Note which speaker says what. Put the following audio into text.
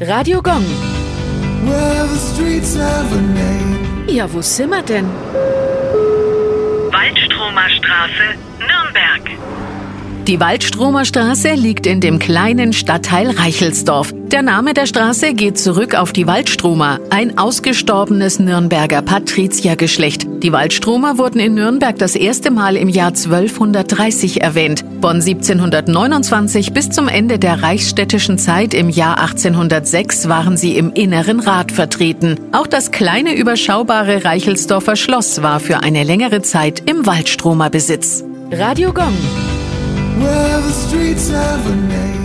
Speaker 1: Radio Gong.
Speaker 2: Well, the streets have a name.
Speaker 1: Ja, wo sind wir denn?
Speaker 3: Waldstromer Straße, Nürnberg.
Speaker 1: Die Waldstromer Straße liegt in dem kleinen Stadtteil Reichelsdorf. Der Name der Straße geht zurück auf die Waldstromer, ein ausgestorbenes Nürnberger Patriziergeschlecht. Die Waldstromer wurden in Nürnberg das erste Mal im Jahr 1230 erwähnt. Von 1729 bis zum Ende der reichsstädtischen Zeit im Jahr 1806 waren sie im Inneren Rat vertreten. Auch das kleine überschaubare Reichelsdorfer Schloss war für eine längere Zeit im Waldstromer Besitz. Radio Gong.
Speaker 2: Well, the streets have a name.